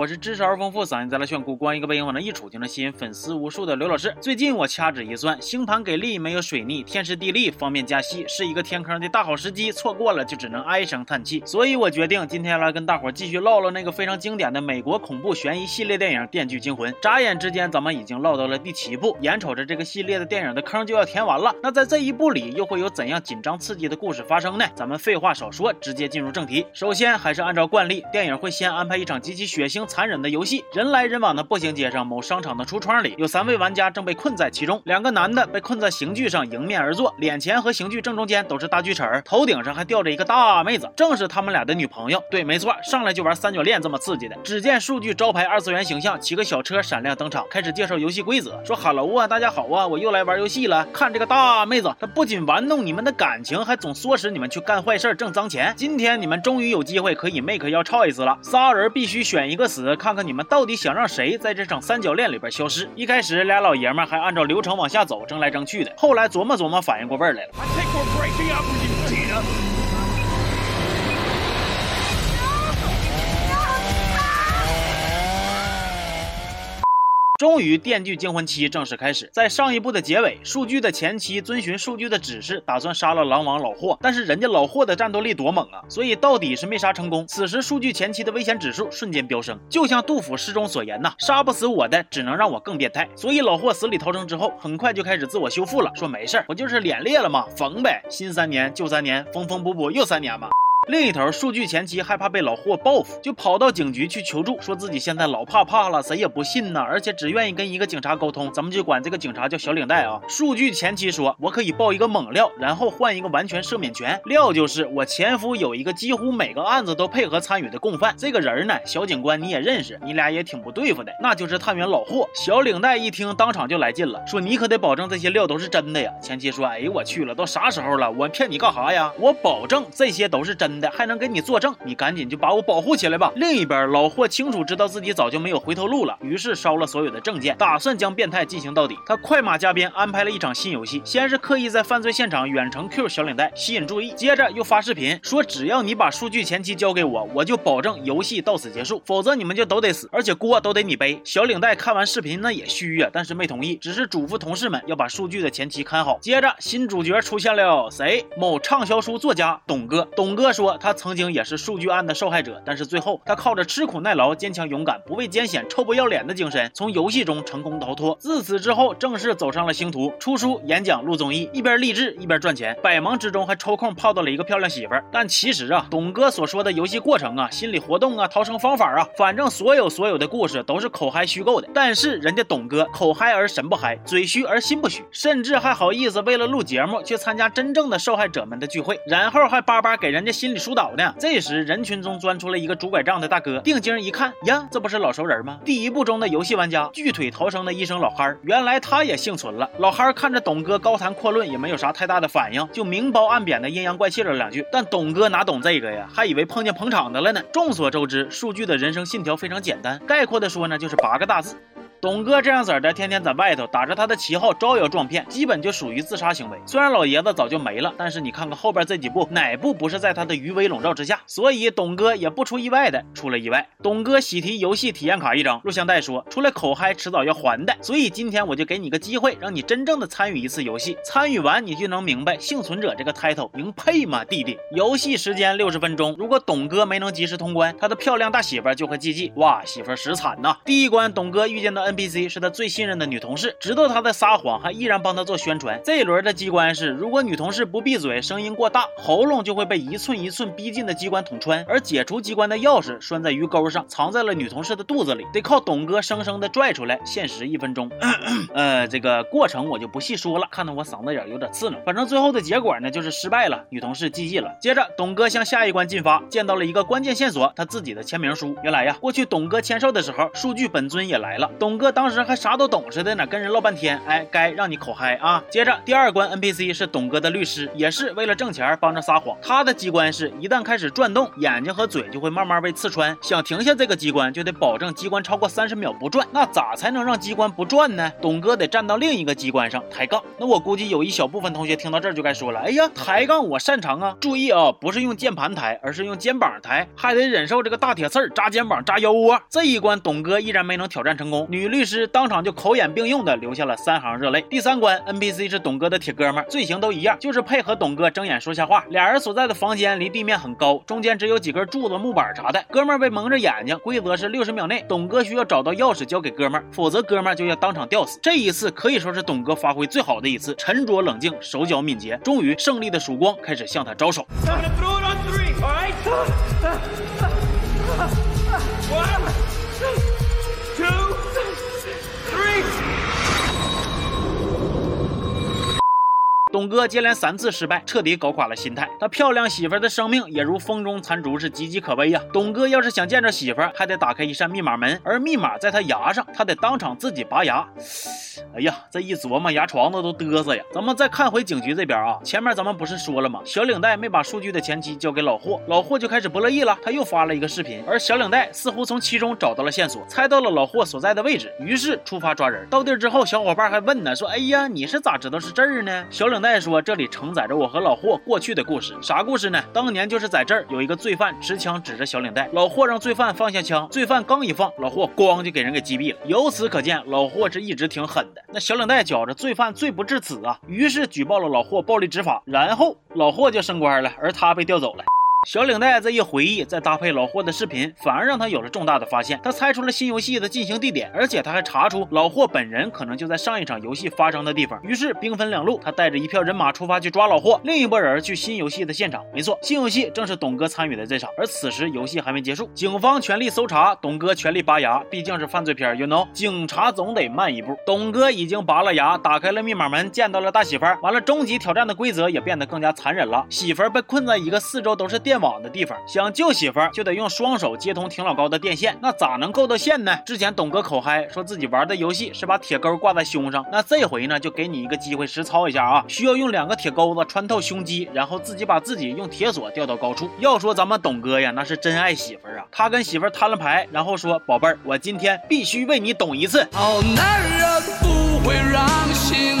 我是知识而丰富、嗓音再来炫酷、光一个背影往那一杵就能吸引粉丝无数的刘老师。最近我掐指一算，星盘给力，没有水逆，天时地利方便加戏，是一个天坑的大好时机，错过了就只能唉声叹气。所以我决定今天来跟大伙继续唠唠那个非常经典的美国恐怖悬疑系列电影《电锯惊魂》。眨眼之间，咱们已经唠到了第七部，眼瞅着这个系列的电影的坑就要填完了。那在这一部里，又会有怎样紧张刺激的故事发生呢？咱们废话少说，直接进入正题。首先，还是按照惯例，电影会先安排一场极其血腥残忍的游戏。人来人往的步行街上，某商场的橱窗里，有三位玩家正被困在其中。两个男的被困在刑具上迎面而坐，脸前和刑具正中间都是大锯齿儿，头顶上还吊着一个大妹子，正是他们俩的女朋友。对，没错，上来就玩三角恋这么刺激的。只见数据招牌二次元形象骑个小车闪亮登场，开始介绍游戏规则，说哈喽啊，大家好啊，我又来玩游戏了。看这个大妹子，她不仅玩弄你们的感情，还总唆使你们去干坏事挣脏钱。今天你们终于有机会可以 make 要 choice 了，仨人必须选一个死，看看你们到底想让谁在这场三角恋里边消失。一开始俩老爷们还按照流程往下走，争来争去的，后来琢磨琢磨，反应过味儿来了。终于，《电锯惊魂七》正式开始。在上一部的结尾，数据的前妻遵循数据的指示，打算杀了狼王老霍。但是人家老霍的战斗力多猛啊，所以到底是没杀成功。此时，数据前妻的危险指数瞬间飙升，就像杜甫诗中所言呐：“杀不死我的，只能让我更变态。”所以老霍死里逃生之后，很快就开始自我修复了，说没事儿我就是脸裂了嘛，缝呗。新三年旧三年，缝缝补补又三年嘛。另一头，数据前妻害怕被老霍报复，就跑到警局去求助，说自己现在老怕怕了，谁也不信呢，而且只愿意跟一个警察沟通，咱们就管这个警察叫小领带啊。数据前妻说：“我可以报一个猛料，然后换一个完全赦免权。料就是我前夫有一个几乎每个案子都配合参与的共犯，这个人呢，小警官你也认识，你俩也挺不对付的，那就是探员老霍。”小领带一听，当场就来劲了，说：“你可得保证这些料都是真的呀。”前妻说：“哎呦我去了，都啥时候了，我骗你干啥呀？我保证这些都是真。”的的还能给你作证，你赶紧就把我保护起来吧。另一边，老霍清楚知道自己早就没有回头路了，于是烧了所有的证件，打算将变态进行到底。他快马加鞭安排了一场新游戏，先是刻意在犯罪现场远程 Q 小领带，吸引注意，接着又发视频说，只要你把数据前期交给我，我就保证游戏到此结束，否则你们就都得死，而且锅都得你背。小领带看完视频那也虚呀，但是没同意，只是嘱咐同事们要把数据的前期看好。接着新主角出现了，谁？某畅销书作家董哥。董哥说。他曾经也是数据案的受害者，但是最后他靠着吃苦耐劳、坚强勇敢、不畏艰险、臭不要脸的精神，从游戏中成功逃脱。自此之后，正式走上了星途，出书、演讲、录综艺，一边励志一边赚钱，百忙之中还抽空泡到了一个漂亮媳妇儿。但其实啊，董哥所说的游戏过程啊、心理活动啊、逃生方法啊，反正所有所有的故事都是口嗨虚构的。但是人家董哥口嗨而神不嗨，嘴虚而心不虚，甚至还好意思为了录节目去参加真正的受害者们的聚会，然后还巴巴给人家心心理。疏导呢？这时人群中钻出了一个拄拐杖的大哥，定睛一看，呀，这不是老熟人吗？第一部中的游戏玩家，锯腿逃生的医生老憨，原来他也幸存了。老憨看着董哥高谈阔论，也没有啥太大的反应，就明褒暗贬的阴阳怪气了两句。但董哥哪懂这个呀？还以为碰见捧场的了呢。众所周知，数据的人生信条非常简单，概括的说呢，就是八个大字。董哥这样子的，天天在外头打着他的旗号招摇撞骗，基本就属于自杀行为。虽然老爷子早就没了，但是你看看后边这几部，哪部不是在他的余威笼罩之下？所以董哥也不出意外的出了意外。董哥喜提游戏体验卡一张，录像带说出来口嗨，迟早要还的。所以今天我就给你个机会，让你真正的参与一次游戏，参与完你就能明白幸存者这个 title 应配吗，弟弟？游戏时间六十分钟，如果董哥没能及时通关，他的漂亮大媳妇就会记记，哇，媳妇实惨呐。第一关，董哥遇见的 NPC 是他最信任的女同事，知道他在撒谎，还依然帮他做宣传。这一轮的机关是，如果女同事不闭嘴，声音过大，喉咙就会被一寸一寸逼近的机关捅穿。而解除机关的钥匙拴在鱼钩上，藏在了女同事的肚子里，得靠董哥生生的拽出来。限时一分钟。呃，这个过程我就不细说了，看得我嗓子眼有点刺挠。反正最后的结果呢，就是失败了，女同事记忆了。接着，董哥向下一关进发，见到了一个关键线索，他自己的签名书。原来呀，过去董哥签售的时候，数据本尊也来了。董哥。当时还啥都懂似的呢，跟人唠半天，哎，该让你口嗨啊。接着第二关 NPC 是董哥的律师，也是为了挣钱帮着撒谎。他的机关是一旦开始转动，眼睛和嘴就会慢慢被刺穿。想停下这个机关，就得保证机关超过三十秒不转。那咋才能让机关不转呢？董哥得站到另一个机关上抬杠。那我估计有一小部分同学听到这儿就该说了，哎呀，抬杠我擅长啊！注意啊，不是用键盘抬，而是用肩膀抬，还得忍受这个大铁刺扎肩膀、扎腰窝。这一关董哥依然没能挑战成功，女律师当场就口眼并用的留下了三行热泪。第三关 NPC 是董哥的铁哥们，罪行都一样，就是配合董哥睁眼说瞎话。俩人所在的房间离地面很高，中间只有几根柱子、木板啥的。哥们被蒙着眼睛，规则是六十秒内，董哥需要找到钥匙交给哥们，否则哥们就要当场吊死。这一次可以说是董哥发挥最好的一次，沉着冷静，手脚敏捷，终于胜利的曙光开始向他招手。董哥接连三次失败，彻底搞垮了心态。他漂亮媳妇的生命也如风中残烛，是岌岌可危呀。董哥要是想见着媳妇，还得打开一扇密码门，而密码在他牙上，他得当场自己拔牙。哎呀，这一琢磨，牙床子都嘚瑟呀。咱们再看回警局这边啊，前面咱们不是说了吗？小领带没把数据的前妻交给老霍，老霍就开始不乐意了，他又发了一个视频，而小领带似乎从其中找到了线索，猜到了老霍所在的位置，于是出发抓人。到地儿之后，小伙伴还问呢，说：“哎呀，你是咋知道是这儿呢？”小领带说：“这里承载着我和老霍过去的故事，啥故事呢？当年就是在这儿有一个罪犯持枪指着小领带，老霍让罪犯放下枪，罪犯刚一放，老霍咣就给人给击毙了。由此可见，老霍是一直挺狠的。那小领带觉着罪犯罪不至此啊，于是举报了老霍暴力执法，然后老霍就升官了，而他被调走了。小领带这一回忆，再搭配老霍的视频，反而让他有了重大的发现。他猜出了新游戏的进行地点，而且他还查出老霍本人可能就在上一场游戏发生的地方。于是兵分两路，他带着一票人马出发去抓老霍，另一拨人去新游戏的现场。没错，新游戏正是董哥参与的这场。而此时游戏还没结束，警方全力搜查，董哥全力拔牙。毕竟是犯罪片，you know，警察总得慢一步。董哥已经拔了牙，打开了密码门，见到了大媳妇儿。完了，终极挑战的规则也变得更加残忍了。媳妇儿被困在一个四周都是电。电网的地方，想救媳妇儿就得用双手接通挺老高的电线，那咋能够到线呢？之前董哥口嗨说自己玩的游戏是把铁钩挂在胸上，那这回呢就给你一个机会实操一下啊！需要用两个铁钩子穿透胸肌，然后自己把自己用铁锁吊到高处。要说咱们董哥呀，那是真爱媳妇儿啊！他跟媳妇儿摊了牌，然后说：“宝贝儿，我今天必须为你懂一次。”好男人不会让心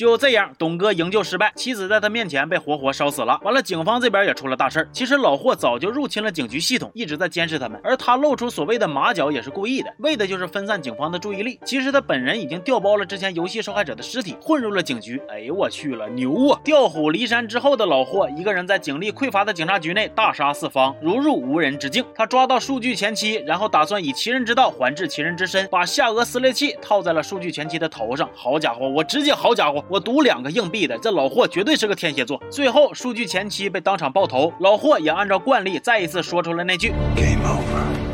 就这样，董哥营救失败，妻子在他面前被活活烧死了。完了，警方这边也出了大事儿。其实老霍早就入侵了警局系统，一直在监视他们。而他露出所谓的马脚也是故意的，为的就是分散警方的注意力。其实他本人已经调包了之前游戏受害者的尸体，混入了警局。哎呦我去了，牛啊！调虎离山之后的老霍，一个人在警力匮乏的警察局内大杀四方，如入无人之境。他抓到数据前妻，然后打算以其人之道还治其人之身，把下颚撕裂器套在了数据前妻的头上。好家伙，我直接好家伙！我赌两个硬币的，这老霍绝对是个天蝎座。最后，数据前期被当场爆头，老霍也按照惯例再一次说出了那句。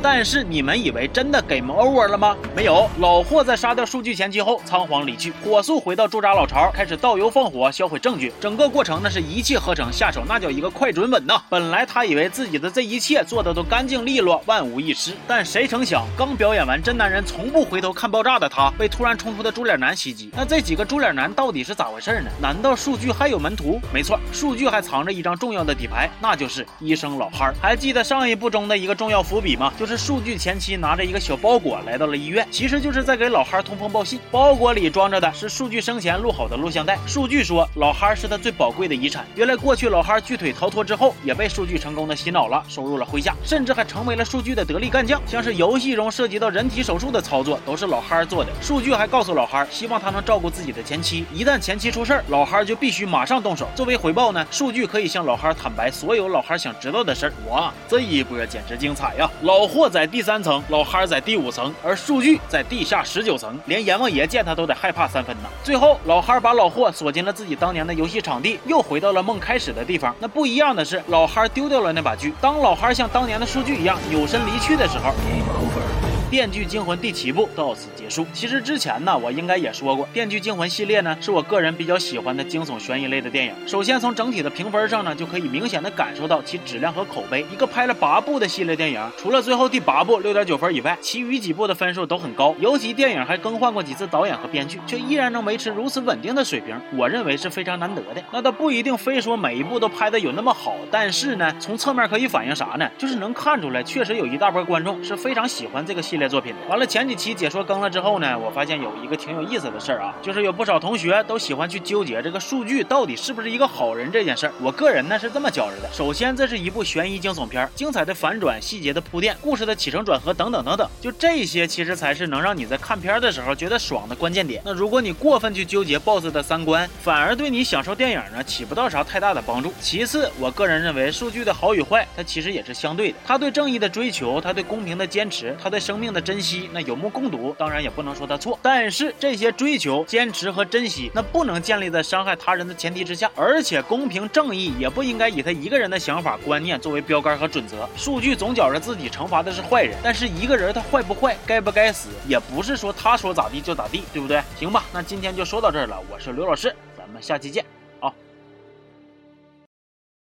但是你们以为真的 game over 了吗？没有，老霍在杀掉数据前期后仓皇离去，火速回到驻扎老巢，开始倒油放火销毁证据。整个过程那是一气呵成，下手那叫一个快准稳呐。本来他以为自己的这一切做的都干净利落，万无一失，但谁成想，刚表演完真男人从不回头看爆炸的他，被突然冲出的猪脸男袭击。那这几个猪脸男到底是咋回事呢？难道数据还有门徒？没错，数据还藏着一张重要的底牌，那就是医生老哈。还记得上一部中的一个重要伏笔吗？就是。数据前妻拿着一个小包裹来到了医院，其实就是在给老哈通风报信。包裹里装着的是数据生前录好的录像带。数据说老哈是他最宝贵的遗产。原来过去老哈锯腿逃脱之后，也被数据成功的洗脑了，收入了麾下，甚至还成为了数据的得力干将。像是游戏中涉及到人体手术的操作，都是老哈做的。数据还告诉老哈，希望他能照顾自己的前妻，一旦前妻出事儿，老哈就必须马上动手。作为回报呢，数据可以向老哈坦白所有老哈想知道的事儿。哇，这一波简直精彩呀！老霍。在第三层，老哈在第五层，而数据在地下十九层，连阎王爷见他都得害怕三分呢。最后，老哈把老霍锁进了自己当年的游戏场地，又回到了梦开始的地方。那不一样的是，老哈丢掉了那把锯。当老哈像当年的数据一样扭身离去的时候。《电锯惊魂》第七部到此结束。其实之前呢，我应该也说过，《电锯惊魂》系列呢是我个人比较喜欢的惊悚悬疑类的电影。首先从整体的评分上呢，就可以明显的感受到其质量和口碑。一个拍了八部的系列电影，除了最后第八部六点九分以外，其余几部的分数都很高。尤其电影还更换过几次导演和编剧，却依然能维持如此稳定的水平，我认为是非常难得的。那倒不一定非说每一部都拍的有那么好，但是呢，从侧面可以反映啥呢？就是能看出来，确实有一大波观众是非常喜欢这个系系列作品。完了，前几期解说更了之后呢，我发现有一个挺有意思的事儿啊，就是有不少同学都喜欢去纠结这个数据到底是不是一个好人这件事儿。我个人呢是这么觉着的：首先，这是一部悬疑惊悚片，精彩的反转、细节的铺垫、故事的起承转合等等等等，就这些其实才是能让你在看片的时候觉得爽的关键点。那如果你过分去纠结 BOSS 的三观，反而对你享受电影呢起不到啥太大的帮助。其次，我个人认为数据的好与坏，它其实也是相对的。他对正义的追求，他对公平的坚持，他对生命命的珍惜，那有目共睹。当然也不能说他错，但是这些追求、坚持和珍惜，那不能建立在伤害他人的前提之下。而且公平正义也不应该以他一个人的想法观念作为标杆和准则。数据总觉着自己惩罚的是坏人，但是一个人他坏不坏，该不该死，也不是说他说咋地就咋地，对不对？行吧，那今天就说到这儿了。我是刘老师，咱们下期见。